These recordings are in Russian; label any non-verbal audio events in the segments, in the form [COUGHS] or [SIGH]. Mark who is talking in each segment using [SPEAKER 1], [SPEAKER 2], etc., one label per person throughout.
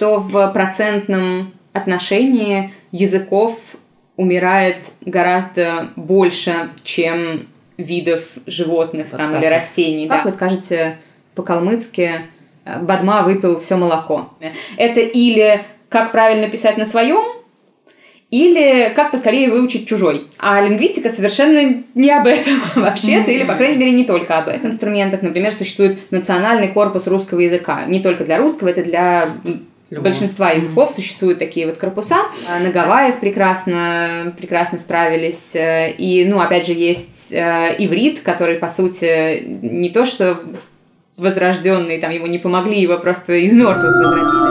[SPEAKER 1] что в процентном отношении языков умирает гораздо больше, чем видов животных вот там, или растений. Как да? вы скажете по-калмыцки «Бадма выпил все молоко»? Это или как правильно писать на своем, или как поскорее выучить чужой. А лингвистика совершенно не об этом [LAUGHS] вообще-то, или, по крайней мере, не только об этих инструментах. Например, существует национальный корпус русского языка. Не только для русского, это для Любого. большинства языков существуют такие вот корпуса. На Гавайях прекрасно, прекрасно справились. И, ну, опять же, есть э, иврит, который, по сути, не то что возрожденный, там ему не помогли, его просто из мертвых возродили.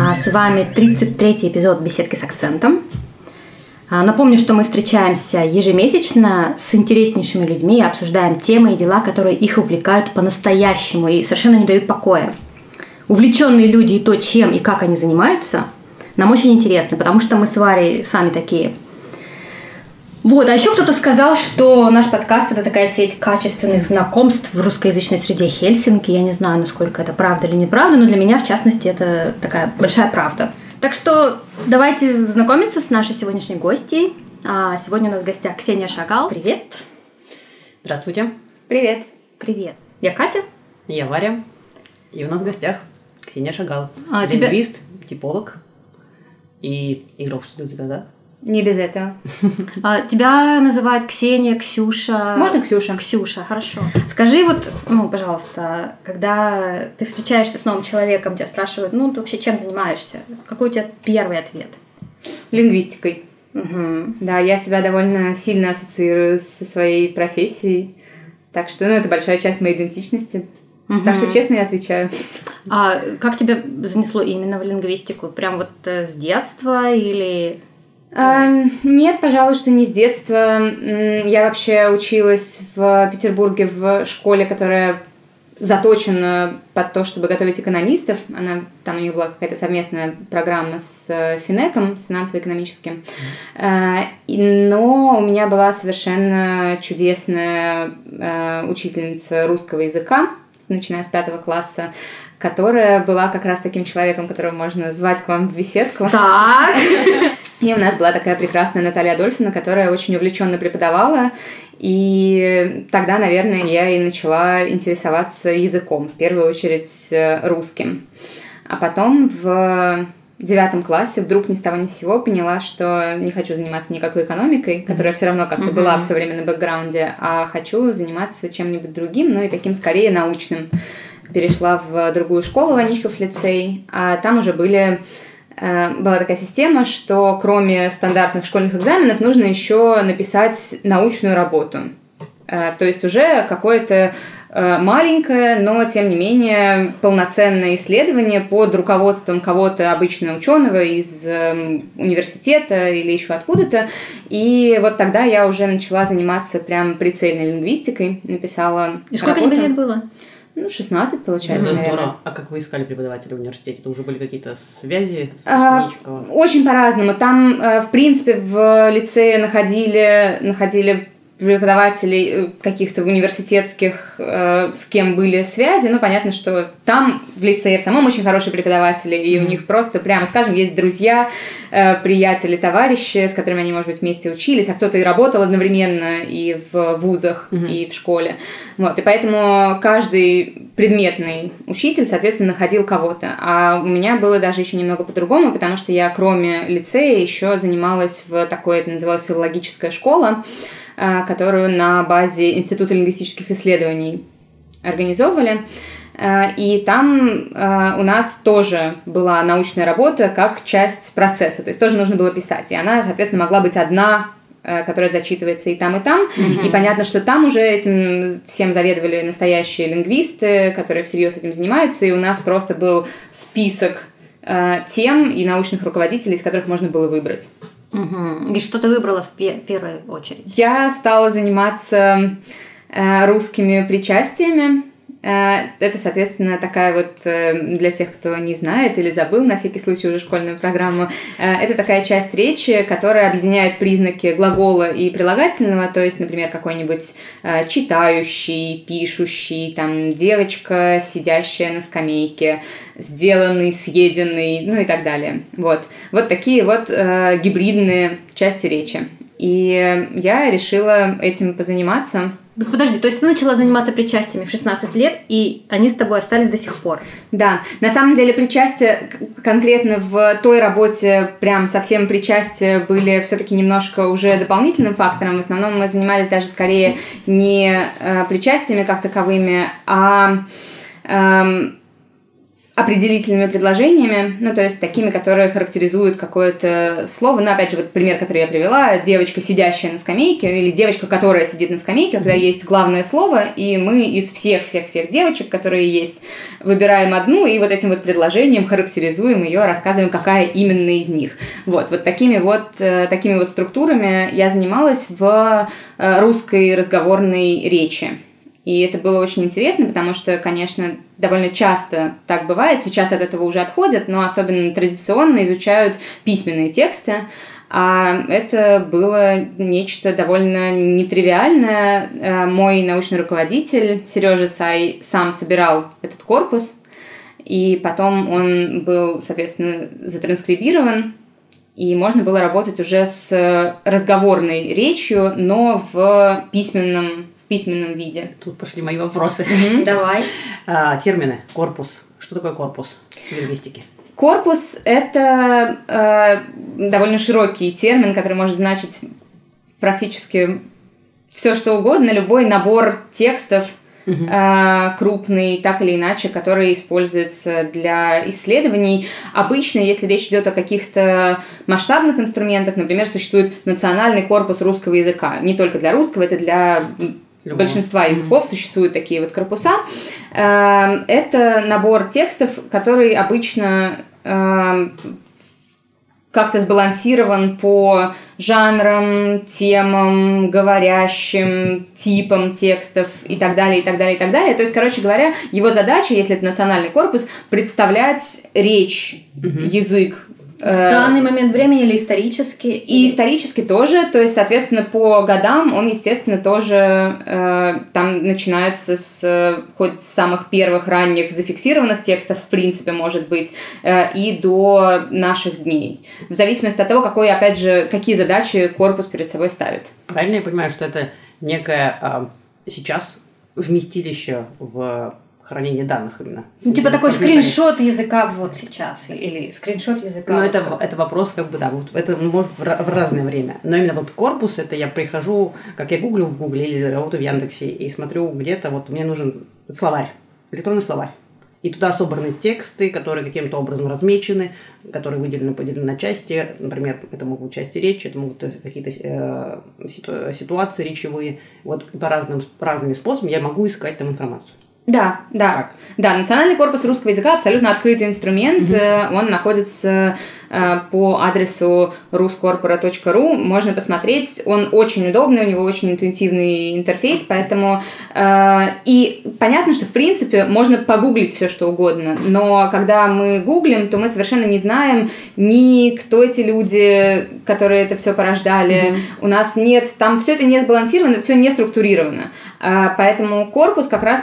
[SPEAKER 2] А с вами 33-й эпизод «Беседки с акцентом». А, напомню, что мы встречаемся ежемесячно с интереснейшими людьми обсуждаем темы и дела, которые их увлекают по-настоящему и совершенно не дают покоя. Увлеченные люди и то, чем и как они занимаются, нам очень интересно, потому что мы с Варей сами такие – вот, а еще кто-то сказал, что наш подкаст это такая сеть качественных знакомств в русскоязычной среде Хельсинки. Я не знаю, насколько это правда или неправда, но для меня, в частности, это такая большая правда. Так что давайте знакомиться с нашей сегодняшней гостьей. А сегодня у нас в гостях Ксения Шагал. Привет.
[SPEAKER 3] Здравствуйте.
[SPEAKER 1] Привет.
[SPEAKER 2] Привет. Я Катя.
[SPEAKER 3] Я Варя. И у нас в гостях Ксения Шагал. А, Лингвист, тебя... типолог и игрок в студию, да?
[SPEAKER 1] Не без этого.
[SPEAKER 2] А, тебя называют Ксения, Ксюша.
[SPEAKER 1] Можно Ксюша?
[SPEAKER 2] Ксюша, хорошо. Скажи вот, ну, пожалуйста, когда ты встречаешься с новым человеком, тебя спрашивают, ну, ты вообще чем занимаешься? Какой у тебя первый ответ?
[SPEAKER 1] Лингвистикой. Угу. Да, я себя довольно сильно ассоциирую со своей профессией. Так что, ну, это большая часть моей идентичности. Угу. Так что честно я отвечаю.
[SPEAKER 2] А как тебя занесло именно в лингвистику? Прям вот э, с детства или
[SPEAKER 1] нет, пожалуй, что не с детства. Я вообще училась в Петербурге в школе, которая заточена под то, чтобы готовить экономистов. Она, там у них была какая-то совместная программа с э, Финеком, с финансово-экономическим. Э, но у меня была совершенно чудесная э, учительница русского языка, начиная с пятого класса, которая была как раз таким человеком, которого можно звать к вам в беседку.
[SPEAKER 2] Так. [LAUGHS]
[SPEAKER 1] И у нас была такая прекрасная Наталья Адольфина, которая очень увлеченно преподавала. И тогда, наверное, я и начала интересоваться языком, в первую очередь э, русским. А потом в девятом классе вдруг ни с того ни с сего поняла, что не хочу заниматься никакой экономикой, которая все равно как-то mm-hmm. была все время на бэкграунде, а хочу заниматься чем-нибудь другим, ну и таким скорее научным. Перешла в другую школу, Ваничков лицей, а там уже были была такая система, что кроме стандартных школьных экзаменов нужно еще написать научную работу. Э, то есть уже какое-то э, маленькое, но тем не менее полноценное исследование под руководством кого-то обычно ученого из университета или еще откуда-то. И вот тогда я уже начала заниматься прям прицельной лингвистикой, написала.
[SPEAKER 2] И сколько работу. тебе лет было?
[SPEAKER 1] Ну, 16, получается, ну, наверное. Здорово.
[SPEAKER 3] А как вы искали преподавателя в университете? Это уже были какие-то связи?
[SPEAKER 1] А, очень по-разному. Там, э, в принципе, в лицее находили, находили преподавателей э, каких-то университетских, э, с кем были связи, ну, понятно, что там в лицее в самом очень хорошие преподаватели, и mm-hmm. у них просто, прямо скажем, есть друзья, э, приятели, товарищи, с которыми они, может быть, вместе учились, а кто-то и работал одновременно и в вузах, mm-hmm. и в школе. Вот, и поэтому каждый предметный учитель, соответственно, находил кого-то. А у меня было даже еще немного по-другому, потому что я, кроме лицея, еще занималась в такой, это называлось филологическая школа, которую на базе Института лингвистических исследований организовывали. А, и там а, у нас тоже была научная работа как часть процесса, то есть тоже нужно было писать. И она, соответственно, могла быть одна которая зачитывается и там, и там. Mm-hmm. И понятно, что там уже этим всем заведовали настоящие лингвисты, которые всерьез этим занимаются. И у нас просто был список тем и научных руководителей, из которых можно было выбрать.
[SPEAKER 2] Угу. И что ты выбрала в пе- первую очередь?
[SPEAKER 1] Я стала заниматься э, русскими причастиями. Э, это, соответственно, такая вот э, для тех, кто не знает или забыл на всякий случай уже школьную программу, э, это такая часть речи, которая объединяет признаки глагола и прилагательного, то есть, например, какой-нибудь читающий, пишущий, там, девочка, сидящая на скамейке, сделанный, съеденный, ну и так далее. Вот, вот такие вот гибридные части речи. И я решила этим позаниматься.
[SPEAKER 2] Подожди, то есть ты начала заниматься причастиями в 16 лет, и они с тобой остались до сих пор?
[SPEAKER 1] Да, на самом деле причастия конкретно в той работе, прям совсем причастия были все-таки немножко уже дополнительным фактором. В основном мы занимались даже скорее не э, причастиями как таковыми, а э, определительными предложениями, ну, то есть такими, которые характеризуют какое-то слово. Ну, опять же, вот пример, который я привела, девочка, сидящая на скамейке, или девочка, которая сидит на скамейке, когда есть главное слово, и мы из всех-всех-всех девочек, которые есть, выбираем одну, и вот этим вот предложением характеризуем ее, рассказываем, какая именно из них. Вот, вот такими вот, э, такими вот структурами я занималась в э, русской разговорной речи. И это было очень интересно, потому что, конечно, довольно часто так бывает. Сейчас от этого уже отходят, но особенно традиционно изучают письменные тексты. А это было нечто довольно нетривиальное. Э, мой научный руководитель Сережа Сай сам собирал этот корпус, и потом он был, соответственно, затранскрибирован, и можно было работать уже с разговорной речью, но в письменном письменном виде.
[SPEAKER 3] Тут пошли мои вопросы.
[SPEAKER 2] Давай. [LAUGHS]
[SPEAKER 3] А, термины. Корпус. Что такое корпус в лингвистике?
[SPEAKER 1] Корпус – это э, довольно широкий термин, который может значить практически все, что угодно, любой набор текстов, угу. э, крупный, так или иначе, который используется для исследований. Обычно, если речь идет о каких-то масштабных инструментах, например, существует национальный корпус русского языка. Не только для русского, это для Любого. большинства языков mm-hmm. существуют такие вот корпуса. Эм, это набор текстов, который обычно эм, как-то сбалансирован по жанрам, темам, говорящим, типам текстов и так далее, и так далее, и так далее. То есть, короче говоря, его задача, если это национальный корпус, представлять речь, угу. язык
[SPEAKER 2] в э, данный момент времени или исторически?
[SPEAKER 1] И исторически тоже, то есть, соответственно, по годам он, естественно, тоже э, там начинается с хоть с самых первых ранних зафиксированных текстов, в принципе, может быть, э, и до наших дней. В зависимости от того, какой, опять же, какие задачи корпус перед собой ставит.
[SPEAKER 3] Правильно я понимаю, что это некое э, сейчас вместилище в хранение данных именно.
[SPEAKER 2] Ну, типа такой скриншот языка вот сейчас, или скриншот языка.
[SPEAKER 3] Ну,
[SPEAKER 2] вот
[SPEAKER 3] это, как... это вопрос, как бы, да, вот это может в разное время. Но именно вот корпус, это я прихожу, как я гуглю в Гугле или работаю в Яндексе, и смотрю где-то, вот мне нужен словарь, электронный словарь. И туда собраны тексты, которые каким-то образом размечены, которые выделены, поделены на части. Например, это могут быть части речи, это могут какие-то э, ситуации речевые. Вот по разным, разными способами я могу искать там информацию.
[SPEAKER 1] Да, да. Так. Да, Национальный корпус русского языка абсолютно открытый инструмент. Угу. Он находится э, по адресу ruscorpora.ru. Можно посмотреть. Он очень удобный, у него очень интуитивный интерфейс, поэтому э, и понятно, что в принципе можно погуглить все, что угодно, но когда мы гуглим, то мы совершенно не знаем ни кто эти люди, которые это все порождали. Угу. У нас нет, там все это не сбалансировано, все не структурировано. Поэтому корпус как раз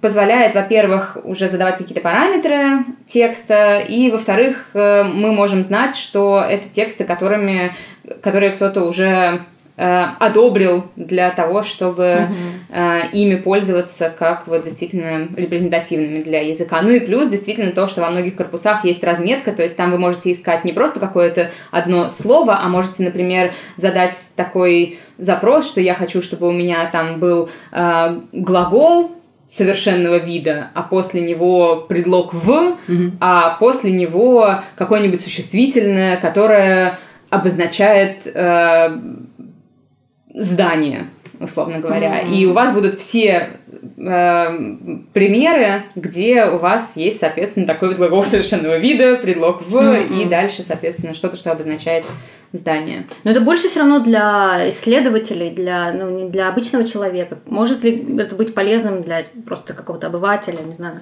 [SPEAKER 1] позволяет, во-первых, уже задавать какие-то параметры текста, и, во-вторых, э, мы можем знать, что это тексты, которыми, которые кто-то уже э, одобрил для того, чтобы uh-huh. ими пользоваться как вот действительно репрезентативными для языка. Ну и плюс действительно то, что во многих корпусах есть разметка, то есть там вы можете искать не просто какое-то одно слово, а можете, например, задать такой запрос, что я хочу, чтобы у меня там был э, глагол совершенного вида, а после него предлог в, угу. а после него какое-нибудь существительное, которое обозначает э, здание, условно говоря. Mm-hmm. И у вас будут все э, примеры, где у вас есть, соответственно, такой вот глагол совершенного вида, предлог в, mm-hmm. и дальше, соответственно, что-то, что обозначает здания.
[SPEAKER 2] Но это больше все равно для исследователей, для, ну, не для обычного человека. Может ли это быть полезным для просто какого-то обывателя, не знаю?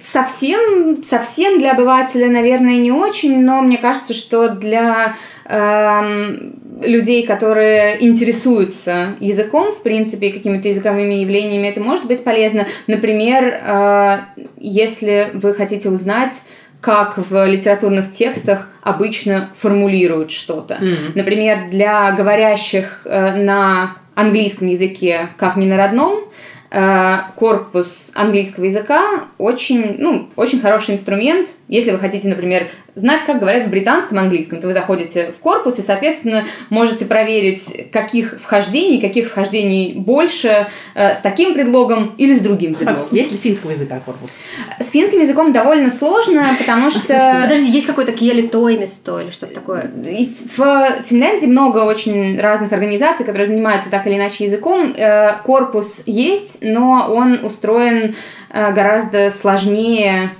[SPEAKER 1] Совсем, совсем для обывателя, наверное, не очень, но мне кажется, что для эм, людей, которые интересуются языком, в принципе, какими-то языковыми явлениями, это может быть полезно. Например, э, если вы хотите узнать, как в литературных текстах обычно формулируют что-то. Mm-hmm. Например, для говорящих э, на английском языке, как не на родном, Э, корпус английского языка очень, ну, очень хороший инструмент. Если вы хотите, например, знать, как говорят в британском английском, то вы заходите в корпус и, соответственно, можете проверить, каких вхождений, каких вхождений больше э, с таким предлогом или с другим предлогом. [LAUGHS]
[SPEAKER 3] Есть ли финского языка корпус?
[SPEAKER 1] С финским языком довольно сложно, потому [LAUGHS] что...
[SPEAKER 2] Подожди, есть какой-то кьелитоимисто или что-то такое?
[SPEAKER 1] И в Финляндии много очень разных организаций, которые занимаются так или иначе языком. Э, корпус есть, но он устроен э, гораздо сложнее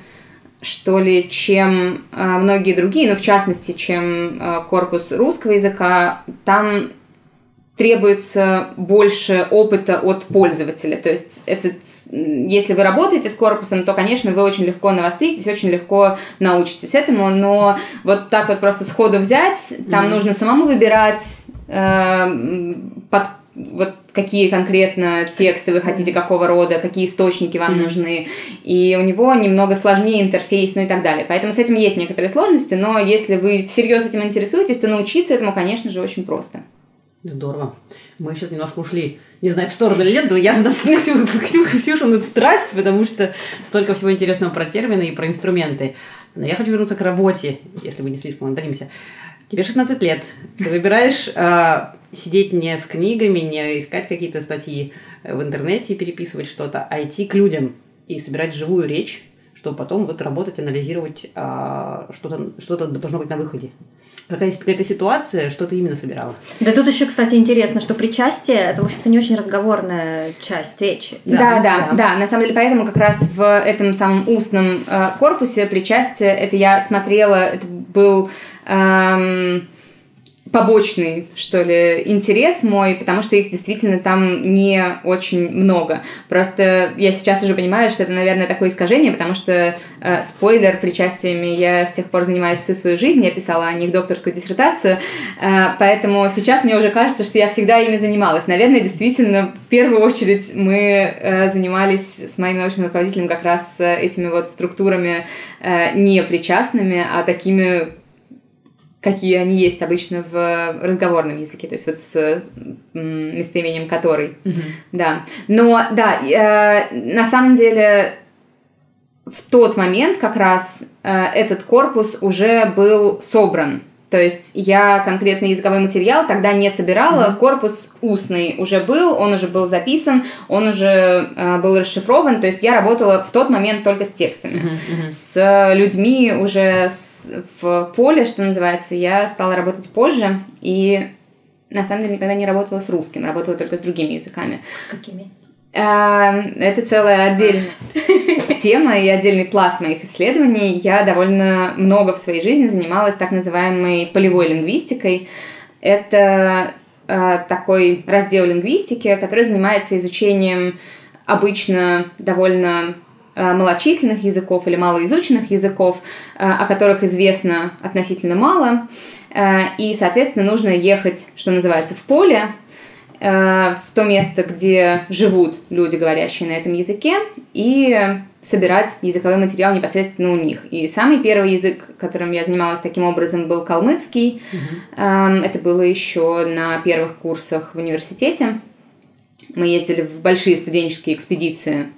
[SPEAKER 1] что ли, чем э, многие другие, но в частности, чем э, корпус русского языка, там требуется больше опыта от пользователя. То есть, этот, если вы работаете с корпусом, то, конечно, вы очень легко навостритесь, очень легко научитесь этому, но вот так вот просто сходу взять, там mm-hmm. нужно самому выбирать э, под вот какие конкретно тексты вы хотите, какого рода, какие источники вам mm-hmm. нужны. И у него немного сложнее интерфейс, ну и так далее. Поэтому с этим есть некоторые сложности, но если вы всерьез этим интересуетесь, то научиться этому, конечно же, очень просто.
[SPEAKER 3] Здорово. Мы сейчас немножко ушли, не знаю, в сторону или нет, но я в [LAUGHS] Ксюшу страсть, потому что столько всего интересного про термины и про инструменты. Но я хочу вернуться к работе, если мы не слишком отдаlimся. Тебе 16 лет. Ты выбираешь а, сидеть не с книгами, не искать какие-то статьи в интернете, переписывать что-то, а идти к людям и собирать живую речь, чтобы потом вот работать, анализировать, а, что-то, что-то должно быть на выходе. Какая-то, какая-то ситуация, что ты именно собирала?
[SPEAKER 2] Да тут еще, кстати, интересно, что причастие это, в общем-то, не очень разговорная часть речи.
[SPEAKER 1] Да, да, да, да. да. На самом деле, поэтому как раз в этом самом устном э, корпусе причастие, это я смотрела, это был... Эм, побочный, что ли, интерес мой, потому что их действительно там не очень много. Просто я сейчас уже понимаю, что это, наверное, такое искажение, потому что э, спойлер причастиями я с тех пор занимаюсь всю свою жизнь, я писала о них докторскую диссертацию, э, поэтому сейчас мне уже кажется, что я всегда ими занималась. Наверное, действительно, в первую очередь мы э, занимались с моим научным руководителем как раз э, этими вот структурами э, не причастными, а такими какие они есть обычно в разговорном языке, то есть вот с местоимением который. Mm-hmm. Да. Но да, э, на самом деле в тот момент как раз э, этот корпус уже был собран. То есть я конкретный языковой материал тогда не собирала, mm-hmm. корпус устный уже был, он уже был записан, он уже э, был расшифрован. То есть я работала в тот момент только с текстами. Mm-hmm. С людьми уже с, в поле, что называется, я стала работать позже и на самом деле никогда не работала с русским, работала только с другими языками.
[SPEAKER 2] Какими?
[SPEAKER 1] Эм, это целая отдельная [LAUGHS] тема и отдельный пласт моих исследований. Я довольно много в своей жизни занималась так называемой полевой лингвистикой. Это э, такой раздел лингвистики, который занимается изучением обычно довольно э, малочисленных языков или малоизученных языков, э, о которых известно относительно мало. И, соответственно, нужно ехать, что называется, в поле, в то место, где живут люди, говорящие на этом языке, и собирать языковой материал непосредственно у них. И самый первый язык, которым я занималась таким образом, был калмыцкий. Uh-huh. Это было еще на первых курсах в университете. Мы ездили в большие студенческие экспедиции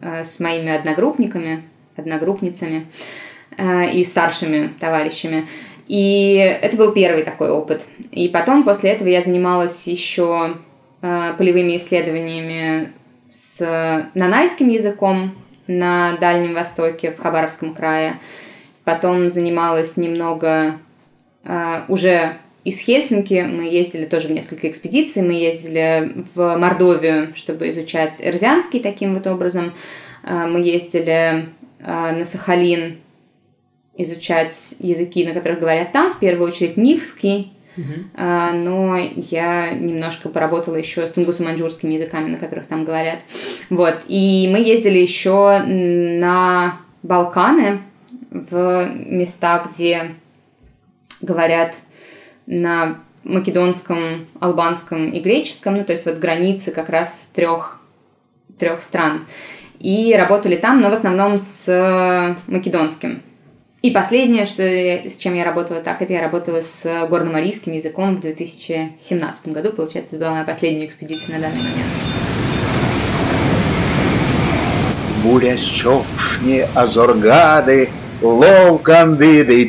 [SPEAKER 1] э, с моими одногруппниками, одногруппницами э, и старшими товарищами. И это был первый такой опыт. И потом, после этого, я занималась еще э, полевыми исследованиями с нанайским языком на Дальнем Востоке, в Хабаровском крае. Потом занималась немного э, уже из Хельсинки. Мы ездили тоже в несколько экспедиций. Мы ездили в Мордовию, чтобы изучать эрзианский таким вот образом. Э, мы ездили э, на Сахалин изучать языки, на которых говорят там, в первую очередь нивский, Uh-huh. но я немножко поработала еще с тунгусо-маньчжурскими языками, на которых там говорят. Вот. И мы ездили еще на Балканы, в места, где говорят на македонском, албанском и греческом, ну, то есть вот границы как раз трех, трех стран. И работали там, но в основном с э, македонским. И последнее, что я, с чем я работала так, это я работала с горно-марийским языком в 2017 году. Получается, это была моя последняя экспедиция на данный момент.
[SPEAKER 4] Буря щопшні азоргади, лов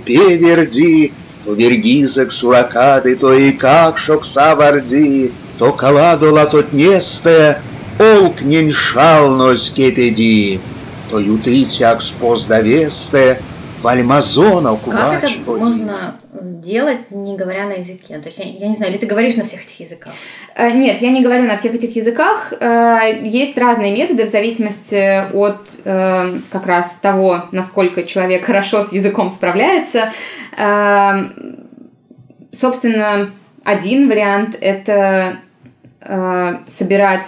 [SPEAKER 4] певерди, то вергизок суракады, то и как шокса варди, то каладола тот несте, олк неньшално скепеди, то ютытяк споздавесте, вальмазона
[SPEAKER 2] Как это можно делать, не говоря на языке? То есть, я, я не знаю, или ты говоришь на всех этих языках?
[SPEAKER 1] Э, нет, я не говорю на всех этих языках. Э, есть разные методы в зависимости от э, как раз того, насколько человек [LAUGHS] хорошо с языком справляется. Собственно, один вариант – это собирать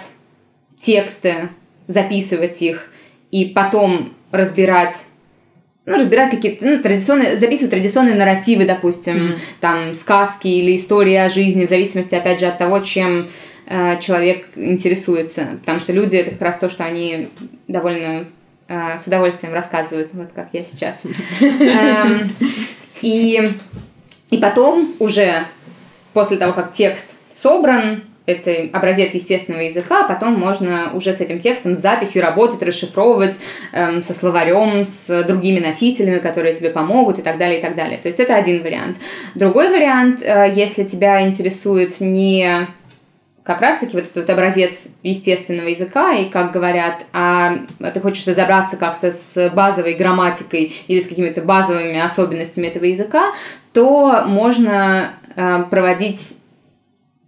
[SPEAKER 1] тексты, записывать их и потом разбирать ну, разбирать какие-то, ну, традиционные, записывать традиционные нарративы, допустим, mm-hmm. там, сказки или истории о жизни, в зависимости, опять же, от того, чем э, человек интересуется. Потому что люди — это как раз то, что они довольно э, с удовольствием рассказывают, вот как я сейчас. Эм, и потом уже, после того, как текст собран, это образец естественного языка, а потом можно уже с этим текстом, с записью работать, расшифровывать эм, со словарем, с другими носителями, которые тебе помогут и так далее, и так далее. То есть это один вариант. Другой вариант, э, если тебя интересует не как раз-таки вот этот вот образец естественного языка, и как говорят, а ты хочешь разобраться как-то с базовой грамматикой или с какими-то базовыми особенностями этого языка, то можно э, проводить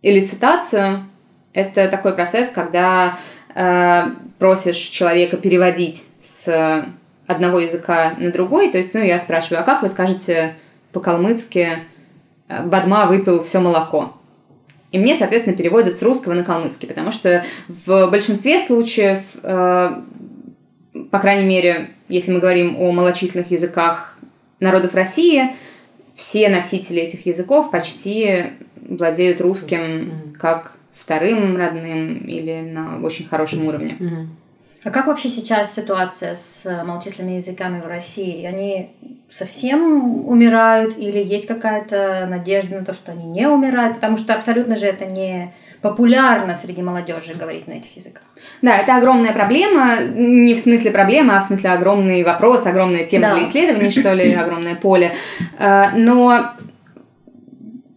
[SPEAKER 1] Элицитацию – это такой процесс, когда э, просишь человека переводить с одного языка на другой. То есть, ну, я спрашиваю, а как вы скажете по-калмыцки «Бадма выпил все молоко»? И мне, соответственно, переводят с русского на калмыцкий, потому что в большинстве случаев, э, по крайней мере, если мы говорим о малочисленных языках народов России, все носители этих языков почти владеют русским как вторым родным или на очень хорошем уровне.
[SPEAKER 2] А как вообще сейчас ситуация с малочисленными языками в России? Они совсем умирают или есть какая-то надежда на то, что они не умирают? Потому что абсолютно же это не популярно среди молодежи говорить на этих языках.
[SPEAKER 1] Да, это огромная проблема, не в смысле проблема, а в смысле огромный вопрос, огромная тема да. для исследований, что ли, [COUGHS] огромное поле. Э, но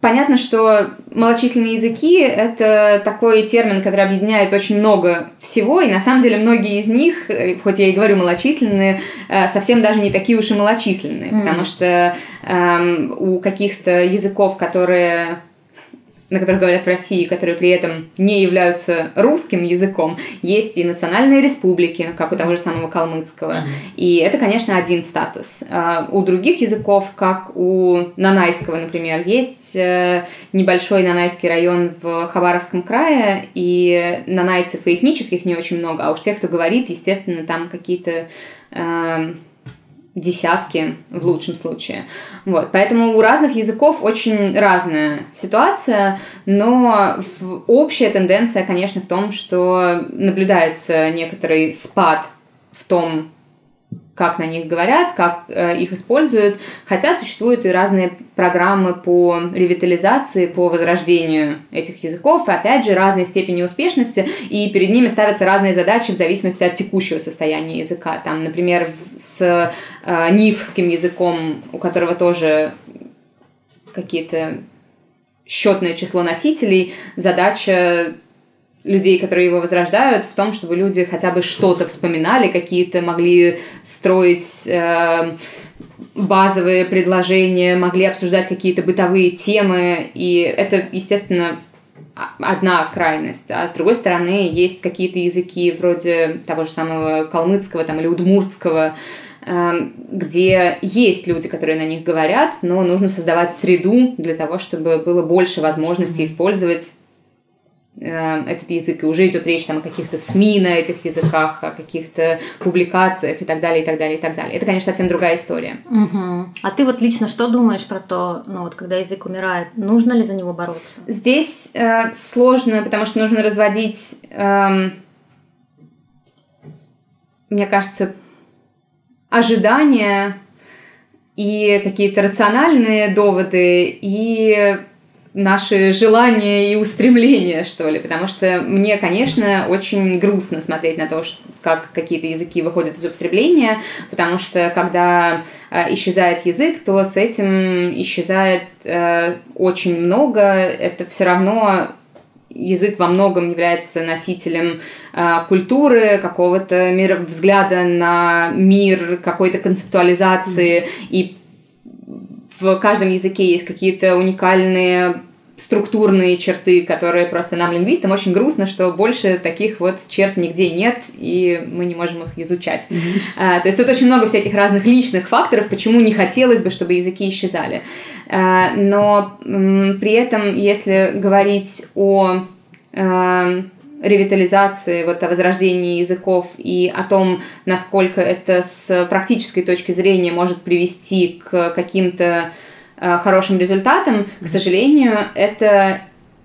[SPEAKER 1] Понятно, что малочисленные языки – это такой термин, который объединяет очень много всего, и на самом деле многие из них, э, хоть я и говорю малочисленные, э, совсем даже не такие уж и малочисленные, mm. потому что эм, у каких-то языков, которые на которых говорят в России, которые при этом не являются русским языком, есть и национальные республики, как у того же самого калмыцкого. Mm-hmm. И это, конечно, один статус. А у других языков, как у нанайского, например, есть э, небольшой нанайский район в Хабаровском крае, и нанайцев и этнических не очень много, а уж тех, кто говорит, естественно, там какие-то э, десятки в лучшем случае. Вот. Поэтому у разных языков очень разная ситуация, но общая тенденция, конечно, в том, что наблюдается некоторый спад в том, как на них говорят, как э, их используют, хотя существуют и разные программы по ревитализации, по возрождению этих языков, и опять же разной степени успешности, и перед ними ставятся разные задачи в зависимости от текущего состояния языка. Там, например, с э, нифским языком, у которого тоже какие-то счетное число носителей, задача людей, которые его возрождают, в том, чтобы люди хотя бы что-то вспоминали, какие-то могли строить э, базовые предложения, могли обсуждать какие-то бытовые темы, и это, естественно, одна крайность, а с другой стороны есть какие-то языки вроде того же самого калмыцкого там, или удмуртского, эм, где есть люди, которые на них говорят, но нужно создавать среду для того, чтобы было больше возможностей использовать Э, этот язык, и уже идет речь там о каких-то СМИ на этих языках, о каких-то публикациях и так далее, и так далее, и так далее. Это, конечно, совсем другая история.
[SPEAKER 2] Угу. А ты вот лично что думаешь про то, ну вот когда язык умирает, нужно ли за него бороться?
[SPEAKER 1] Здесь э, сложно, потому что нужно разводить, э, мне кажется, ожидания и какие-то рациональные доводы и наши желания и устремления, что ли, потому что мне, конечно, очень грустно смотреть на то, как какие-то языки выходят из употребления, потому что когда э, исчезает язык, то с этим исчезает э, очень много, это все равно язык во многом является носителем э, культуры, какого-то мира, взгляда на мир, какой-то концептуализации, mm-hmm. и в каждом языке есть какие-то уникальные структурные черты, которые просто нам, лингвистам, очень грустно, что больше таких вот черт нигде нет, и мы не можем их изучать. Mm-hmm. А, то есть тут очень много всяких разных личных факторов, почему не хотелось бы, чтобы языки исчезали. А, но м, при этом, если говорить о а, ревитализации, вот о возрождении языков и о том, насколько это с практической точки зрения может привести к каким-то э, хорошим результатам, к сожалению, это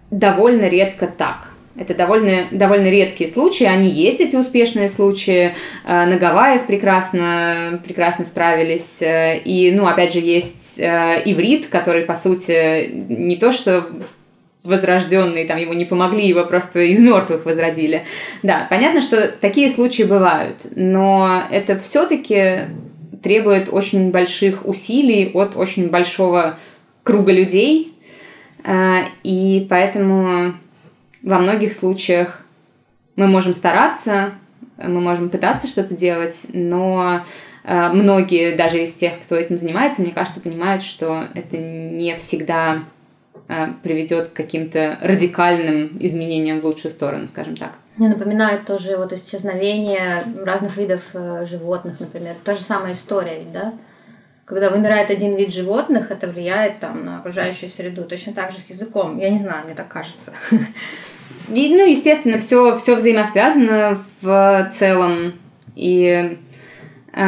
[SPEAKER 1] довольно редко так. Это довольно, довольно редкие случаи, они есть, эти успешные случаи. Э, на Гавайях прекрасно, прекрасно справились. Э, и, ну, опять же, есть иврит, который, по сути, не то что возрожденный, там ему не помогли, его просто из мертвых возродили. Да, понятно, что такие случаи бывают, но это все-таки требует очень больших усилий от очень большого круга людей, э, и поэтому во многих случаях мы можем стараться, мы можем пытаться что-то делать, но э, многие, даже из тех, кто этим занимается, мне кажется, понимают, что это не всегда приведет к каким-то радикальным изменениям в лучшую сторону, скажем так.
[SPEAKER 2] Мне напоминает тоже вот исчезновение разных видов э, животных, например. Та же самая история, ведь, да? Когда вымирает один вид животных, это влияет там на окружающую среду. Точно так же с языком. Я не знаю, мне так кажется. [LAUGHS]
[SPEAKER 1] И, ну, естественно, все, все взаимосвязано в целом. И э,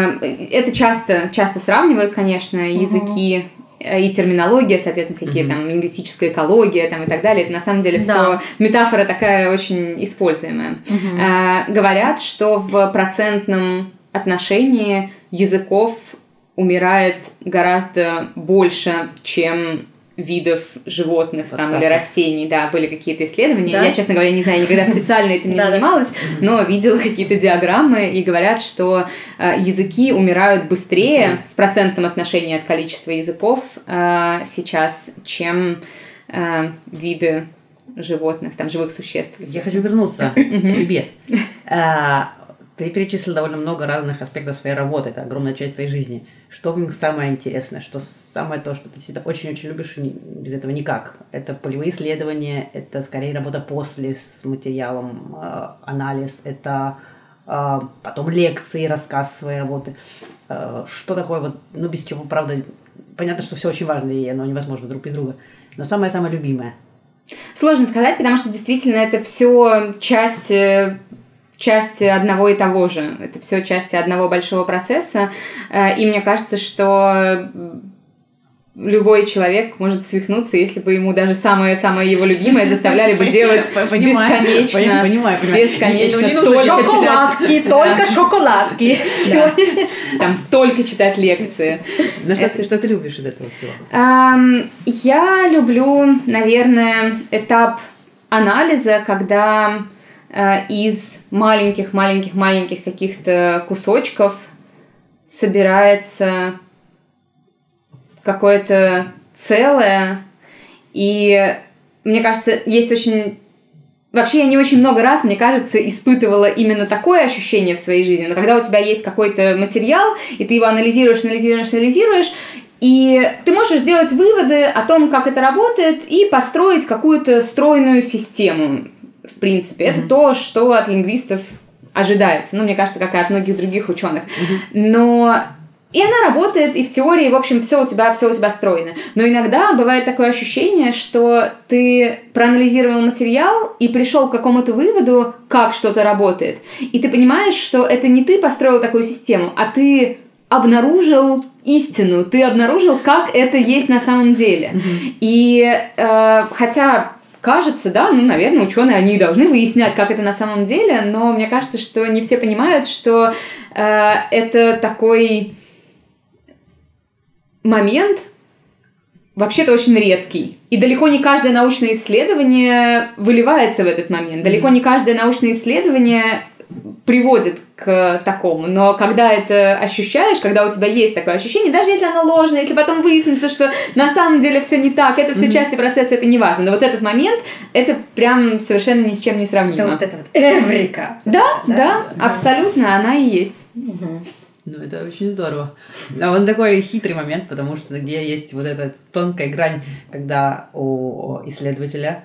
[SPEAKER 1] это часто, часто сравнивают, конечно, языки и терминология, соответственно, всякие mm-hmm. там лингвистическая экология там и так далее. Это на самом деле да. все метафора такая очень используемая. Mm-hmm. А, говорят, что в процентном отношении языков умирает гораздо больше, чем видов животных вот там или растений, да, были какие-то исследования. Да? Я, честно говоря, не знаю, никогда специально этим не занималась, но видела какие-то диаграммы и говорят, что э, языки умирают быстрее в процентном отношении от количества языков э, сейчас, чем э, виды животных, там, живых существ.
[SPEAKER 3] Я хочу вернуться [LAUGHS] к тебе. [LAUGHS] Ты перечислил довольно много разных аспектов своей работы, это огромная часть твоей жизни. Что самое интересное, что самое то, что ты действительно очень-очень любишь, и без этого никак? Это полевые исследования, это скорее работа после с материалом, э, анализ, это э, потом лекции, рассказ своей работы. Э, что такое вот, ну без чего, правда, понятно, что все очень важно, и оно невозможно друг без друга. Но самое-самое любимое.
[SPEAKER 1] Сложно сказать, потому что действительно это все часть э, части одного и того же. Это все части одного большого процесса. Э, и мне кажется, что любой человек может свихнуться, если бы ему даже самое-самое его любимое заставляли бы делать бесконечно. Понимаю, Бесконечно.
[SPEAKER 2] Только шоколадки, только шоколадки.
[SPEAKER 1] Там только читать лекции.
[SPEAKER 3] Ну что ты любишь из этого всего?
[SPEAKER 1] Я люблю, наверное, этап анализа, когда Э, из маленьких-маленьких-маленьких каких-то кусочков собирается какое-то целое. И мне кажется, есть очень... Вообще, я не очень много раз, мне кажется, испытывала именно такое ощущение в своей жизни. Но когда у тебя есть какой-то материал, и ты его анализируешь, анализируешь, анализируешь, и ты можешь сделать выводы о том, как это работает, и построить какую-то стройную систему в принципе. Mm-hmm. Это то, что от лингвистов ожидается. Ну, мне кажется, как и от многих других ученых. Mm-hmm. Но И она работает, и в теории, в общем, все у тебя, все у тебя стройно. Но иногда бывает такое ощущение, что ты проанализировал материал и пришел к какому-то выводу, как что-то работает. И ты понимаешь, что это не ты построил такую систему, а ты обнаружил истину, ты обнаружил, как это есть на самом деле. Mm-hmm. И э, хотя кажется, да, ну, наверное, ученые, они должны выяснять, как это на самом деле, но мне кажется, что не все понимают, что э, это такой момент, вообще-то очень редкий. И далеко не каждое научное исследование выливается в этот момент. Далеко не каждое научное исследование приводит к такому. Но когда это ощущаешь, когда у тебя есть такое ощущение, даже если оно ложное, если потом выяснится, что на самом деле все не так, это все mm-hmm. части процесса, это не важно. Но вот этот момент, это прям совершенно ни с чем не сравнимо.
[SPEAKER 2] Это вот это вот эврика.
[SPEAKER 1] Да, да, да, да, абсолютно, она и есть.
[SPEAKER 3] Mm-hmm. Ну, это очень здорово. А он такой хитрый момент, потому что где есть вот эта тонкая грань, когда у исследователя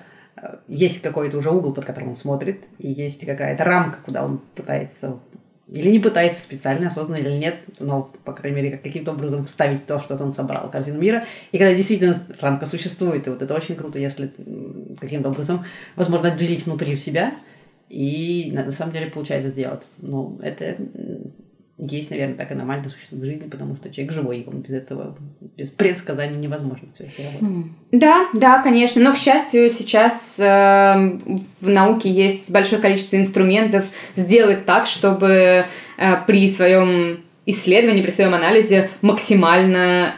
[SPEAKER 3] есть какой-то уже угол, под которым он смотрит, и есть какая-то рамка, куда он пытается или не пытается специально, осознанно или нет, но, по крайней мере, как, каким-то образом вставить то, что он собрал, картину мира. И когда действительно рамка существует, и вот это очень круто, если каким-то образом, возможно, отделить внутри себя, и на, на самом деле получается сделать. Ну, это есть, наверное, так и нормально существует в жизни, потому что человек живой, он без этого, без предсказаний невозможно все это работать.
[SPEAKER 1] Да, да, конечно. Но, к счастью, сейчас э, в науке есть большое количество инструментов сделать так, чтобы э, при своем исследовании, при своем анализе максимально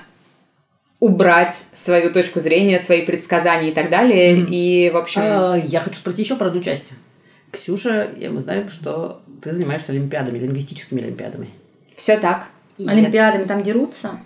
[SPEAKER 1] убрать свою точку зрения, свои предсказания и так далее. Mm-hmm. И, в общем...
[SPEAKER 3] А, я хочу спросить еще про одну часть. Ксюша, мы знаем, что ты занимаешься олимпиадами, лингвистическими олимпиадами.
[SPEAKER 1] Все так.
[SPEAKER 2] И олимпиадами там дерутся?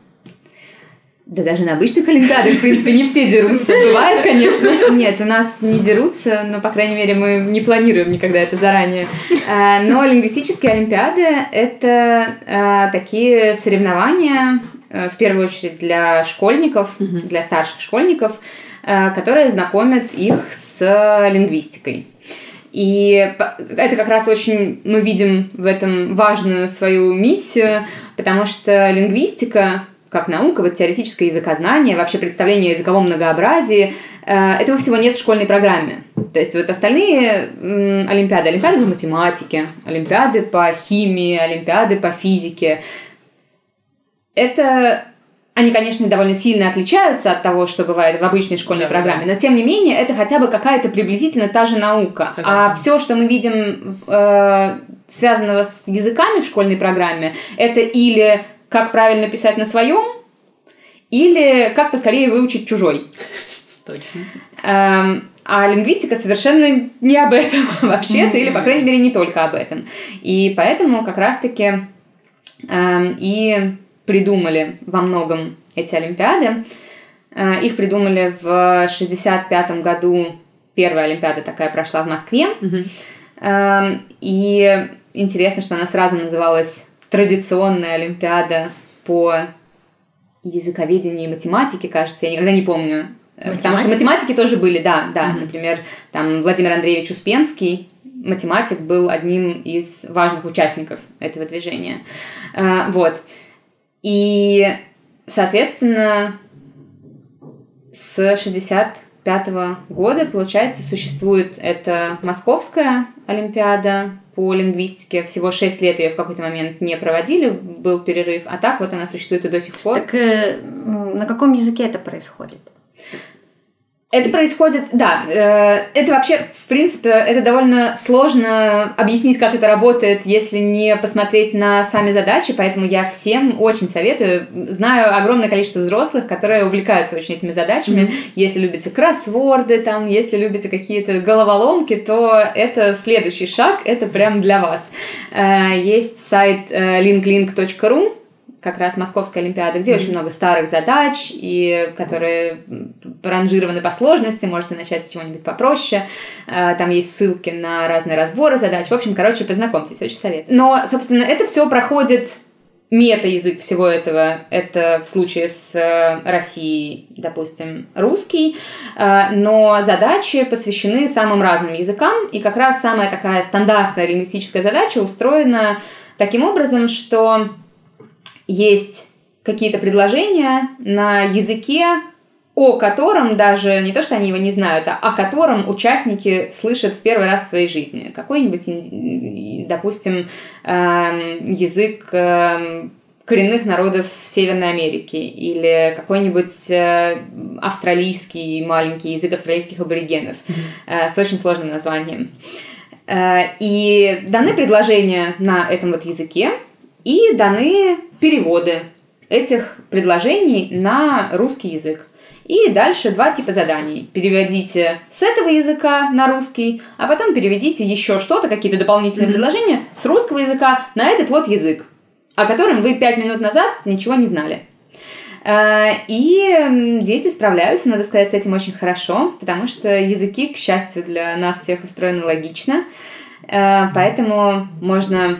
[SPEAKER 1] Да даже на обычных олимпиадах, в принципе, не все дерутся. Бывает, конечно. Нет, у нас не дерутся, но, по крайней мере, мы не планируем никогда это заранее. А, но лингвистические олимпиады — это а, такие соревнования, э, в первую очередь для школьников, для старших школьников, э, которые знакомят их с лингвистикой. И это как раз очень мы видим в этом важную свою миссию, потому что лингвистика как наука, вот теоретическое языкознание, вообще представление о языковом многообразии, э, этого всего нет в школьной программе. То есть вот остальные олимпиады, олимпиады по математике, олимпиады по химии, олимпиады по физике, это они, конечно, довольно сильно отличаются от того, что бывает в обычной школьной да, программе, да. но тем не менее это хотя бы какая-то приблизительно та же наука. Согласна. А все, что мы видим э, связанного с языками в школьной программе, это или как правильно писать на своем, или как поскорее выучить чужой.
[SPEAKER 3] Точно.
[SPEAKER 1] Эм, а лингвистика совершенно не об этом [LAUGHS] вообще-то, или, по крайней мере, не только об этом. И поэтому как раз-таки эм, и придумали во многом эти Олимпиады. Э, их придумали в 65 году. Первая Олимпиада такая прошла в Москве. Угу. И интересно, что она сразу называлась «Традиционная Олимпиада по языковедению и математике», кажется. Я никогда не помню. Математика? Потому что математики тоже были, да, да. Угу. Например, там Владимир Андреевич Успенский, математик, был одним из важных участников этого движения. Э, вот. И, соответственно, с 65 -го года, получается, существует эта Московская Олимпиада по лингвистике. Всего 6 лет ее в какой-то момент не проводили, был перерыв, а так вот она существует и до сих пор.
[SPEAKER 2] Так э, на каком языке это происходит?
[SPEAKER 1] Это происходит, да, э, это вообще, в принципе, это довольно сложно объяснить, как это работает, если не посмотреть на сами задачи, поэтому я всем очень советую. Знаю огромное количество взрослых, которые увлекаются очень этими задачами. Mm-hmm. Если любите кроссворды, там, если любите какие-то головоломки, то это следующий шаг, это прям для вас. Э, есть сайт э, linklink.ru, как раз Московская Олимпиада, где mm-hmm. очень много старых задач, и которые ранжированы по сложности, можете начать с чего-нибудь попроще. Э, там есть ссылки на разные разборы задач. В общем, короче, познакомьтесь, очень совет. Но, собственно, это все проходит мета-язык всего этого, это в случае с э, Россией, допустим, русский, э, но задачи посвящены самым разным языкам, и как раз самая такая стандартная лингвистическая задача устроена таким образом, что есть какие-то предложения на языке, о котором даже не то, что они его не знают, а о котором участники слышат в первый раз в своей жизни. Какой-нибудь, допустим, эм, язык эм, коренных народов Северной Америки или какой-нибудь э, австралийский маленький язык австралийских аборигенов э, с очень сложным названием. Э, и даны предложения на этом вот языке, и даны переводы этих предложений на русский язык. И дальше два типа заданий. Переведите с этого языка на русский, а потом переведите еще что-то, какие-то дополнительные mm-hmm. предложения с русского языка на этот вот язык, о котором вы пять минут назад ничего не знали. Э, и дети справляются, надо сказать, с этим очень хорошо, потому что языки, к счастью, для нас всех устроены логично. Э, поэтому можно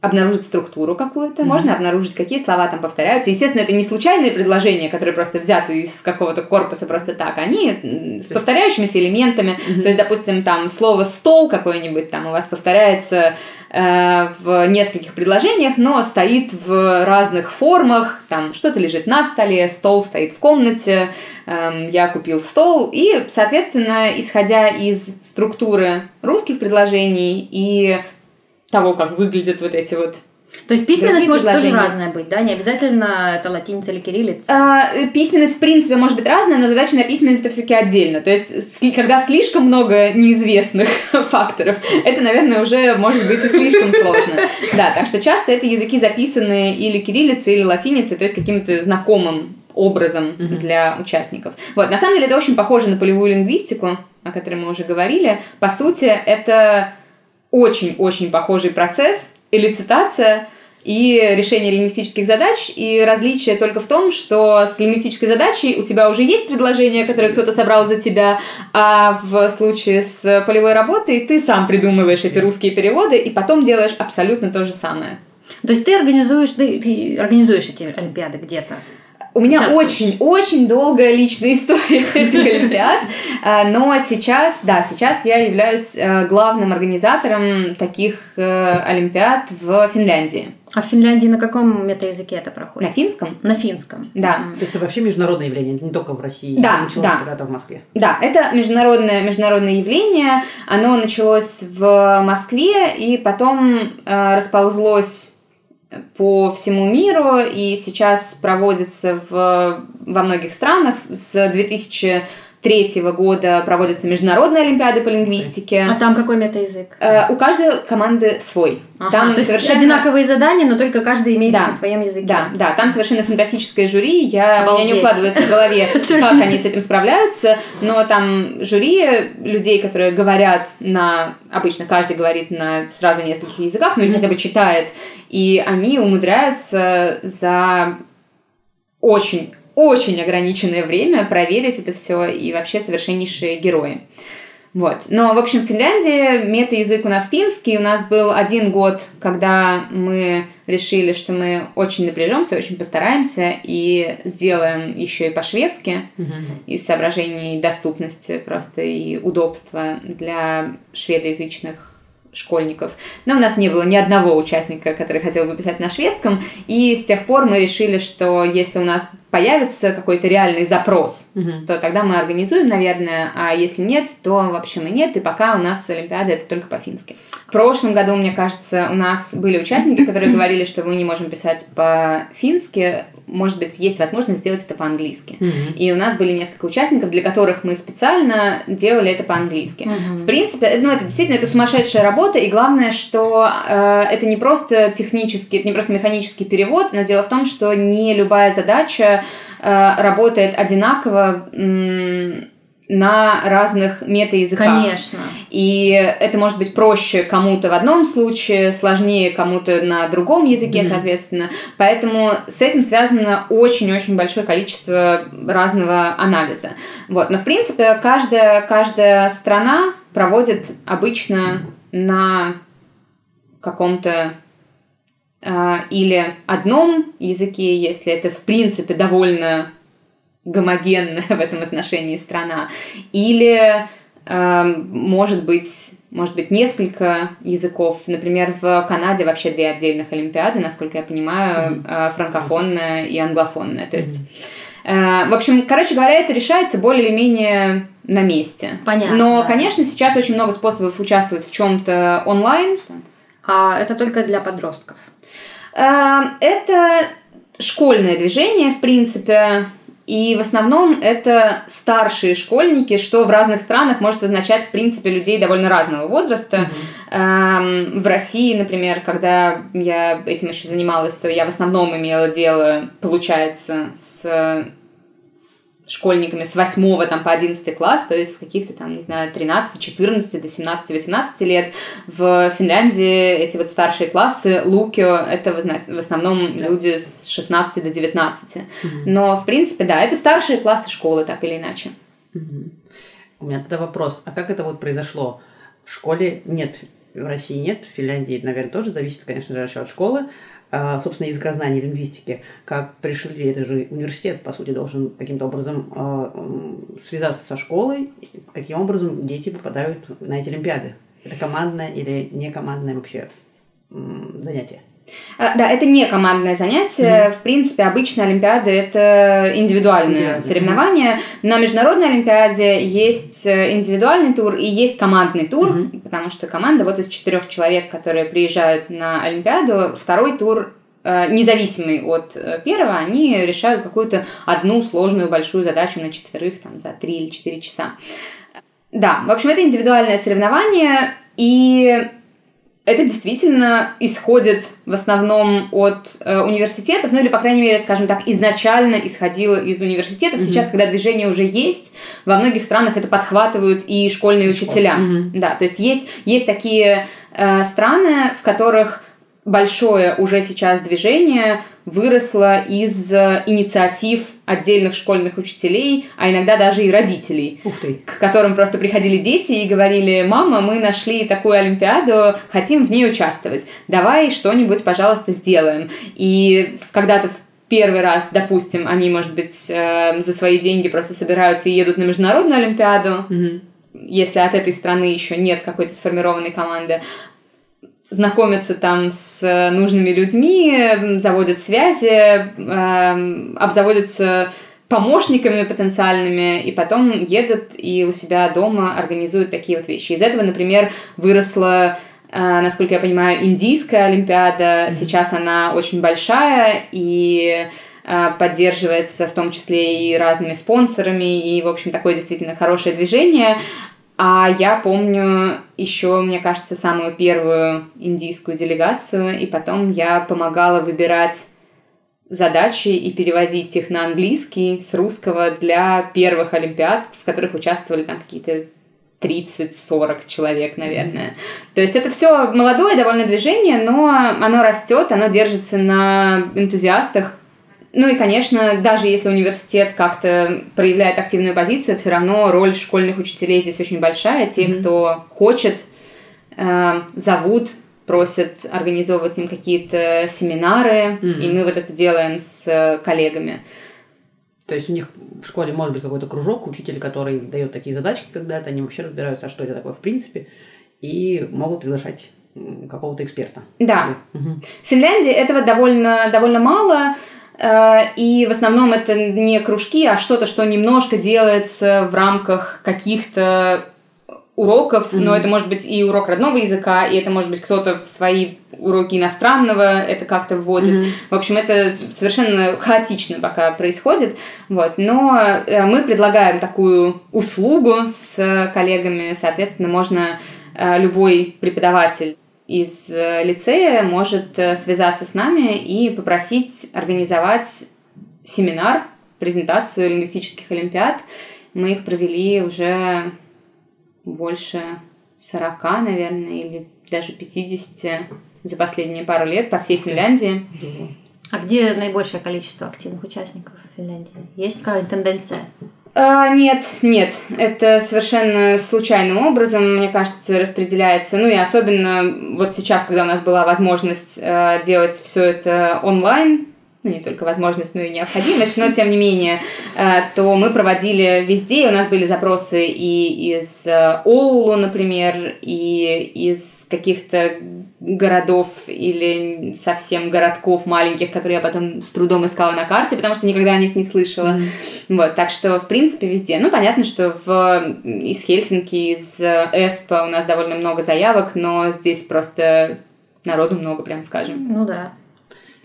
[SPEAKER 1] обнаружить структуру какую-то, mm-hmm. можно обнаружить, какие слова там повторяются. Естественно, это не случайные предложения, которые просто взяты из какого-то корпуса просто так. Они с повторяющимися элементами. Mm-hmm. То есть, допустим, там слово стол какое-нибудь там у вас повторяется э, в нескольких предложениях, но стоит в разных формах. Там что-то лежит на столе, стол стоит в комнате, э, я купил стол. И, соответственно, исходя из структуры русских предложений и того, как выглядят вот эти вот
[SPEAKER 2] то есть письменность может тоже разная быть, да? Не обязательно это латиница или кириллица?
[SPEAKER 1] А, письменность, в принципе, может быть разная, но задача на письменность это все-таки отдельно. То есть, когда слишком много неизвестных [LAUGHS] факторов, это, наверное, уже может быть и слишком сложно. Да, так что часто это языки записанные или кириллицей, или латиницей, то есть каким-то знакомым образом mm-hmm. для участников. Вот, на самом деле это очень похоже на полевую лингвистику, о которой мы уже говорили. По сути, это очень-очень похожий процесс, элицитация и решение лингвистических задач. И различие только в том, что с лингвистической задачей у тебя уже есть предложение, которое кто-то собрал за тебя, а в случае с полевой работой ты сам придумываешь эти русские переводы и потом делаешь абсолютно то же самое.
[SPEAKER 2] То есть ты организуешь, ты, ты организуешь эти олимпиады где-то?
[SPEAKER 1] У меня очень-очень долгая личная история [LAUGHS] этих Олимпиад, а, но сейчас, да, сейчас я являюсь э, главным организатором таких э, Олимпиад в Финляндии.
[SPEAKER 2] А в Финляндии на каком метаязыке это проходит?
[SPEAKER 1] На финском.
[SPEAKER 2] На финском.
[SPEAKER 1] Да.
[SPEAKER 3] Mm. То есть это вообще международное явление, не только в России.
[SPEAKER 1] Да,
[SPEAKER 3] началось
[SPEAKER 1] да.
[SPEAKER 3] когда-то в Москве.
[SPEAKER 1] Да, это международное, международное явление. Оно началось в Москве и потом э, расползлось по всему миру и сейчас проводится в, во многих странах. С 2000 третьего года проводятся международные олимпиады по лингвистике.
[SPEAKER 2] А там какой метаязык?
[SPEAKER 1] Э, у каждой команды свой.
[SPEAKER 2] Ага, там то совершенно одинаковые задания, но только каждый имеет да, на своем языке.
[SPEAKER 1] Да, да, там совершенно фантастическое жюри. Я, у меня не укладывается в голове, [LAUGHS] как они с этим справляются, но там жюри людей, которые говорят на... Обычно каждый говорит на сразу нескольких языках, ну или хотя бы читает, и они умудряются за очень очень ограниченное время проверить это все и вообще совершеннейшие герои. Вот. Но, в общем, в Финляндии мета-язык у нас финский. У нас был один год, когда мы решили, что мы очень напряжемся, очень постараемся и сделаем еще и по-шведски угу. из соображений доступности просто и удобства для шведоязычных школьников. Но у нас не было ни одного участника, который хотел бы писать на шведском, и с тех пор мы решили, что если у нас появится какой-то реальный запрос, угу. то тогда мы организуем, наверное, а если нет, то в общем и нет, и пока у нас Олимпиада это только по-фински. В прошлом году, мне кажется, у нас были участники, которые говорили, что мы не можем писать по-фински, может быть, есть возможность сделать это по-английски. Угу. И у нас были несколько участников, для которых мы специально делали это по-английски. Угу. В принципе, ну, это действительно это сумасшедшая работа, и главное, что э, это не просто технический, это не просто механический перевод, но дело в том, что не любая задача э, работает одинаково на разных мета-языках.
[SPEAKER 2] Конечно.
[SPEAKER 1] И это может быть проще кому-то в одном случае, сложнее кому-то на другом языке, mm-hmm. соответственно. Поэтому с этим связано очень-очень большое количество разного анализа. Вот. Но, в принципе, каждая, каждая страна проводит обычно на каком-то э, или одном языке, если это, в принципе, довольно гомогенная [LAUGHS] в этом отношении страна, или может быть может быть, несколько языков. Например, в Канаде вообще две отдельных олимпиады, насколько я понимаю, mm-hmm. франкофонная и англофонная. То есть, mm-hmm. в общем, короче говоря, это решается более или менее на месте.
[SPEAKER 2] Понятно.
[SPEAKER 1] Но, конечно, сейчас очень много способов участвовать в чем-то онлайн.
[SPEAKER 2] А это только для подростков?
[SPEAKER 1] Это школьное движение, в принципе. И в основном это старшие школьники, что в разных странах может означать, в принципе, людей довольно разного возраста. Mm-hmm. Эм, в России, например, когда я этим еще занималась, то я в основном имела дело, получается, с школьниками с 8 там, по 11 класс, то есть с каких-то там, не знаю, 13, 14 до 17, 18 лет. В Финляндии эти вот старшие классы, лукио, это в основном люди с 16 до 19. Угу. Но, в принципе, да, это старшие классы школы, так или иначе.
[SPEAKER 3] Угу. У меня тогда вопрос, а как это вот произошло? В школе нет, в России нет, в Финляндии, наверное, тоже зависит, конечно же, от школы. А, собственно, языкознания, лингвистики, как пришли, это же университет, по сути, должен каким-то образом а, связаться со школой, каким образом дети попадают на эти олимпиады. Это командное или не командное вообще занятие?
[SPEAKER 1] А, да, это не командное занятие. Mm-hmm. В принципе, обычно Олимпиады это индивидуальное mm-hmm. соревнование. На международной Олимпиаде есть э, индивидуальный тур и есть командный тур, mm-hmm. потому что команда вот из четырех человек, которые приезжают на Олимпиаду, второй тур э, независимый от э, первого, они решают какую-то одну сложную большую задачу на четверых там, за три или четыре часа. Да, в общем, это индивидуальное соревнование, и это действительно исходит в основном от э, университетов, ну или, по крайней мере, скажем так, изначально исходило из университетов. Mm-hmm. Сейчас, когда движение уже есть, во многих странах это подхватывают и школьные учителя. Mm-hmm. Да, то есть есть, есть такие э, страны, в которых большое уже сейчас движение выросло из э, инициатив отдельных школьных учителей, а иногда даже и родителей,
[SPEAKER 3] Ух ты.
[SPEAKER 1] к которым просто приходили дети и говорили, мама, мы нашли такую олимпиаду, хотим в ней участвовать, давай что-нибудь, пожалуйста, сделаем. И когда-то в первый раз, допустим, они, может быть, э, за свои деньги просто собираются и едут на международную олимпиаду, mm если от этой страны еще нет какой-то сформированной команды, знакомятся там с э, нужными людьми, заводят связи, э, обзаводятся помощниками потенциальными, и потом едут и у себя дома организуют такие вот вещи. Из этого, например, выросла э, насколько я понимаю, индийская олимпиада. Mm-hmm. Сейчас она очень большая и э, поддерживается в том числе и разными спонсорами, и, в общем, такое действительно хорошее движение. А я помню еще, мне кажется, самую первую индийскую делегацию, и потом я помогала выбирать задачи и переводить их на английский с русского для первых олимпиад, в которых участвовали там какие-то 30-40 человек, наверное. То есть это все молодое довольно движение, но оно растет, оно держится на энтузиастах, ну и, конечно, даже если университет как-то проявляет активную позицию, все равно роль школьных учителей здесь очень большая. Те, mm-hmm. кто хочет, э, зовут, просят организовывать им какие-то семинары, mm-hmm. и мы вот это делаем с коллегами.
[SPEAKER 3] То есть у них в школе может быть какой-то кружок, учитель, который дает такие задачки когда-то, они вообще разбираются, а что это такое в принципе, и могут приглашать какого-то эксперта.
[SPEAKER 1] Да. Угу. В Финляндии этого довольно, довольно мало. Э, и в основном это не кружки, а что-то, что немножко делается в рамках каких-то уроков, mm-hmm. но это может быть и урок родного языка, и это может быть кто-то в свои уроки иностранного это как-то вводит. Mm-hmm. В общем, это совершенно хаотично пока происходит. Вот. Но э, мы предлагаем такую услугу с коллегами, соответственно, можно э, любой преподаватель из э, лицея может э, связаться с нами и попросить организовать семинар, презентацию лингвистических олимпиад. Мы их провели уже больше 40, наверное, или даже 50 за последние пару лет по всей Финляндии.
[SPEAKER 2] А где наибольшее количество активных участников в Финляндии? Есть какая-то тенденция?
[SPEAKER 1] А, нет, нет, это совершенно случайным образом, мне кажется, распределяется. Ну и особенно вот сейчас, когда у нас была возможность э, делать все это онлайн, ну, не только возможность, но и необходимость, но тем не менее, э, то мы проводили везде, у нас были запросы и из э, Оулу, например, и из каких-то городов или совсем городков маленьких, которые я потом с трудом искала на карте, потому что никогда о них не слышала. Mm. Вот, так что, в принципе, везде. Ну, понятно, что в, из Хельсинки, из Эспа у нас довольно много заявок, но здесь просто народу много, прям скажем.
[SPEAKER 2] Ну да.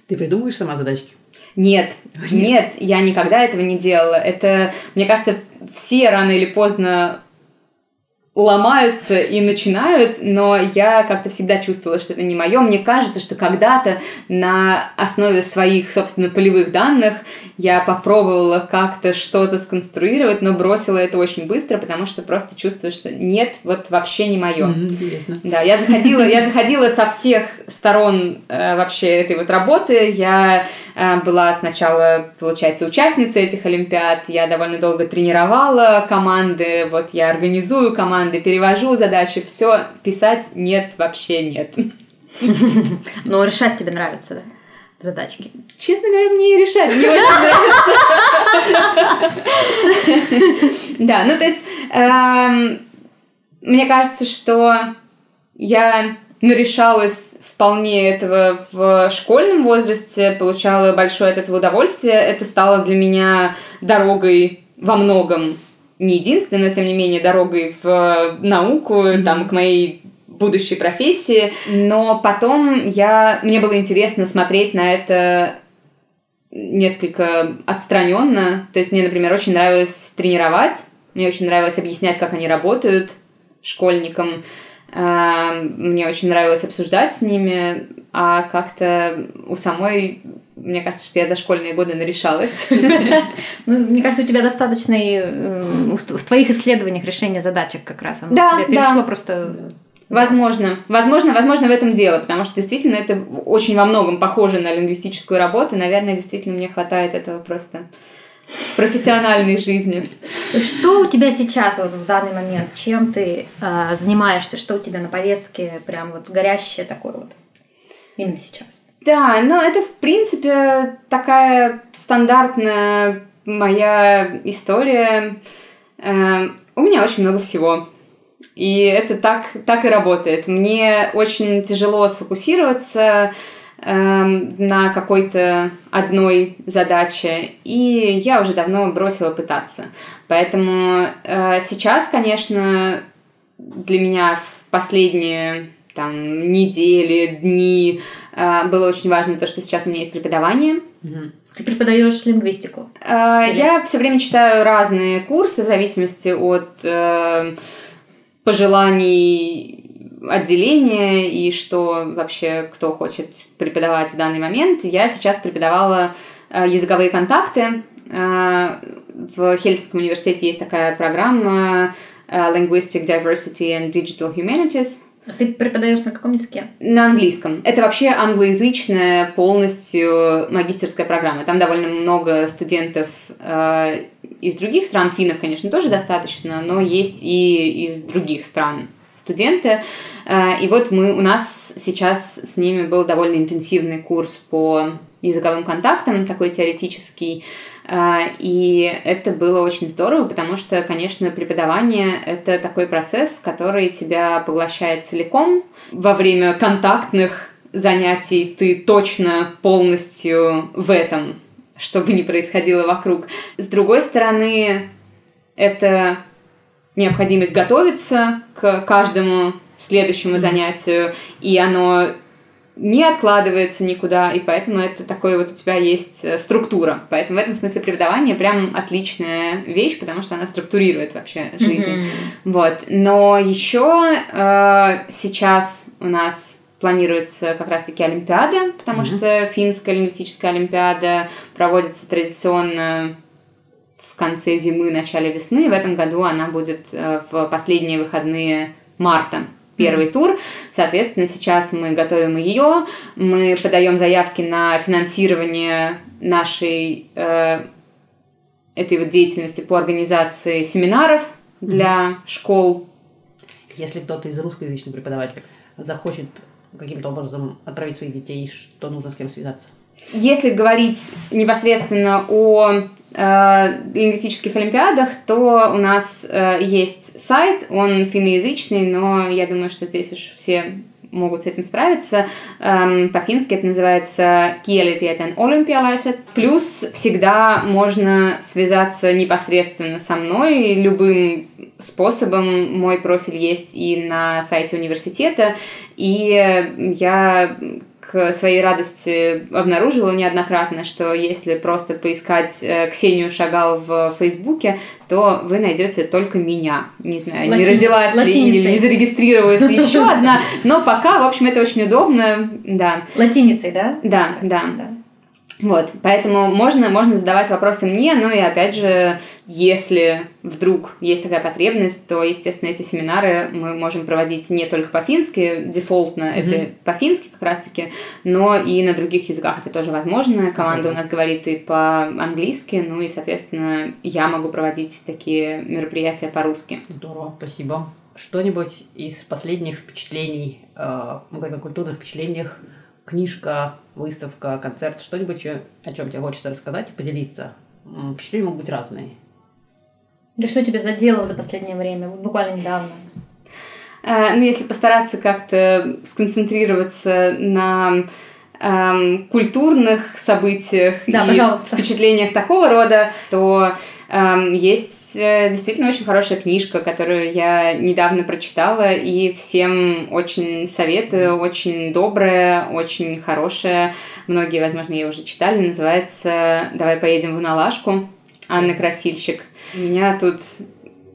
[SPEAKER 3] Ты придумываешь сама задачки?
[SPEAKER 1] Нет, нет, я никогда этого не делала. Это, мне кажется, все рано или поздно ломаются и начинают, но я как-то всегда чувствовала, что это не мое. Мне кажется, что когда-то на основе своих, собственно, полевых данных я попробовала как-то что-то сконструировать, но бросила это очень быстро, потому что просто чувствую, что нет, вот вообще не мое.
[SPEAKER 3] Mm, интересно.
[SPEAKER 1] Да, я заходила, я заходила со всех сторон э, вообще этой вот работы. Я э, была сначала, получается, участницей этих олимпиад. Я довольно долго тренировала команды. Вот я организую команды команды, перевожу задачи, все, писать нет, вообще нет. [LAUGHS]
[SPEAKER 2] Но решать тебе нравится, да? задачки?
[SPEAKER 1] Честно говоря, мне и решать не очень нравится. [LAUGHS] Да, ну то есть, эм, мне кажется, что я нарешалась вполне этого в школьном возрасте, получала большое от этого удовольствие. Это стало для меня дорогой во многом не единственной, но тем не менее дорогой в э, науку, mm-hmm. там, к моей будущей профессии. Но потом я, мне было интересно смотреть на это несколько отстраненно. То есть мне, например, очень нравилось тренировать, мне очень нравилось объяснять, как они работают школьникам. А, мне очень нравилось обсуждать с ними, а как-то у самой мне кажется, что я за школьные годы нарешалась. [LAUGHS]
[SPEAKER 2] Ну, мне кажется, у тебя достаточно в твоих исследованиях решения задачек как раз.
[SPEAKER 1] Да,
[SPEAKER 2] перешло просто
[SPEAKER 1] Возможно, возможно, возможно в этом дело, потому что действительно это очень во многом похоже на лингвистическую работу. Наверное, действительно мне хватает этого просто в профессиональной жизни.
[SPEAKER 2] Что у тебя сейчас вот в данный момент? Чем ты э, занимаешься? Что у тебя на повестке? Прям вот горящее такое вот именно сейчас?
[SPEAKER 1] Да, ну это в принципе такая стандартная моя история. Э, у меня очень много всего. И это так, так и работает. Мне очень тяжело сфокусироваться э, на какой-то одной задаче, и я уже давно бросила пытаться. Поэтому э, сейчас, конечно, для меня в последние там, недели, дни. А, было очень важно то, что сейчас у меня есть преподавание.
[SPEAKER 2] Ты преподаешь лингвистику?
[SPEAKER 1] А, Или? Я все время читаю разные курсы в зависимости от э, пожеланий отделения и что вообще кто хочет преподавать в данный момент. Я сейчас преподавала э, языковые контакты. Э, в Хельсинском университете есть такая программа Linguistic Diversity and Digital Humanities –
[SPEAKER 2] ты преподаешь на каком языке?
[SPEAKER 1] На английском. Это вообще англоязычная полностью магистерская программа. Там довольно много студентов э, из других стран, финнов, конечно, тоже достаточно, но есть и из других стран студенты. Э, и вот мы, у нас сейчас с ними был довольно интенсивный курс по языковым контактам, такой теоретический. А, и это было очень здорово, потому что, конечно, преподавание — это такой процесс, который тебя поглощает целиком. Во время контактных занятий ты точно полностью в этом, что бы ни происходило вокруг. С другой стороны, это необходимость готовиться к каждому следующему занятию, и оно не откладывается никуда, и поэтому это такой вот у тебя есть э, структура. Поэтому в этом смысле преподавание прям отличная вещь, потому что она структурирует вообще жизнь. Mm-hmm. Вот. Но еще э, сейчас у нас планируется как раз-таки Олимпиада, потому mm-hmm. что финская лингвистическая Олимпиада проводится традиционно в конце зимы, начале весны. В этом году она будет э, в последние выходные марта первый тур. Соответственно, сейчас мы готовим ее, мы подаем заявки на финансирование нашей э, этой вот деятельности по организации семинаров для mm-hmm. школ.
[SPEAKER 3] Если кто-то из русскоязычных преподавателей захочет каким-то образом отправить своих детей, что нужно с кем связаться?
[SPEAKER 1] Если говорить непосредственно о лингвистических олимпиадах, то у нас э, есть сайт, он финноязычный, но я думаю, что здесь уж все могут с этим справиться. Эм, по-фински это называется kielitieteen olympialaiset. Плюс всегда можно связаться непосредственно со мной любым способом. Мой профиль есть и на сайте университета, и я к своей радости обнаружила неоднократно, что если просто поискать э, Ксению Шагал в Фейсбуке, то вы найдете только меня. Не знаю, Латин... не родилась ли или не зарегистрировалась ли еще [LAUGHS] одна, но пока, в общем, это очень удобно, да.
[SPEAKER 2] Латиницей, да?
[SPEAKER 1] Да, да. да. Вот, поэтому можно, можно задавать вопросы мне, ну и опять же, если вдруг есть такая потребность, то, естественно, эти семинары мы можем проводить не только по-фински, дефолтно mm-hmm. это по-фински как раз-таки, но и на других языках это тоже возможно. Команда mm-hmm. у нас говорит и по-английски, ну и, соответственно, я могу проводить такие мероприятия по-русски.
[SPEAKER 3] Здорово, спасибо. Что-нибудь из последних впечатлений, э, мы говорим о культурных впечатлениях, книжка, выставка, концерт, что-нибудь, о чем тебе хочется рассказать и поделиться. Впечатления могут быть разные.
[SPEAKER 2] Да что тебя задело за последнее время, буквально недавно?
[SPEAKER 1] Э, ну, если постараться как-то сконцентрироваться на эм, культурных событиях
[SPEAKER 2] да,
[SPEAKER 1] и
[SPEAKER 2] пожалуйста.
[SPEAKER 1] впечатлениях такого рода, то эм, есть э, действительно очень хорошая книжка, которую я недавно прочитала, и всем очень советую, очень добрая, очень хорошая. Многие, возможно, ее уже читали, называется «Давай поедем в Налашку». Анна Красильщик. Меня тут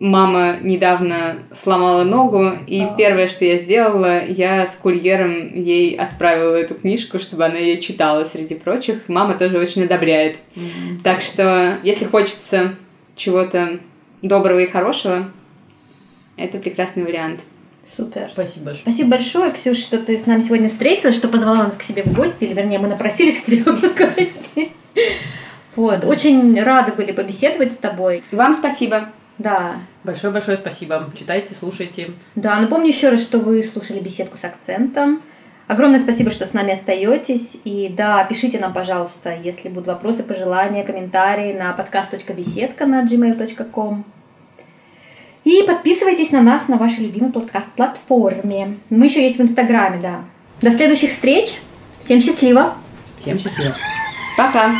[SPEAKER 1] мама недавно сломала ногу, и а. первое, что я сделала, я с курьером ей отправила эту книжку, чтобы она ее читала среди прочих. Мама тоже очень одобряет. Mm-hmm. Так что, если хочется чего-то доброго и хорошего, это прекрасный вариант.
[SPEAKER 2] Супер.
[SPEAKER 3] Спасибо большое.
[SPEAKER 2] Спасибо большое, Ксюш, что ты с нами сегодня встретилась, что позвала нас к себе в гости, или вернее, мы напросились к тебе [LAUGHS] в гости. Вот, очень рады были побеседовать с тобой.
[SPEAKER 1] Вам спасибо.
[SPEAKER 2] Да.
[SPEAKER 3] Большое-большое спасибо. Читайте, слушайте.
[SPEAKER 2] Да, напомню еще раз, что вы слушали беседку с акцентом. Огромное спасибо, что с нами остаетесь. И да, пишите нам, пожалуйста, если будут вопросы, пожелания, комментарии на подкаст.беседка на gmail.com. И подписывайтесь на нас на вашей любимой подкаст-платформе. Мы еще есть в Инстаграме, да. До следующих встреч. Всем счастливо.
[SPEAKER 3] Всем счастливо.
[SPEAKER 1] Пока.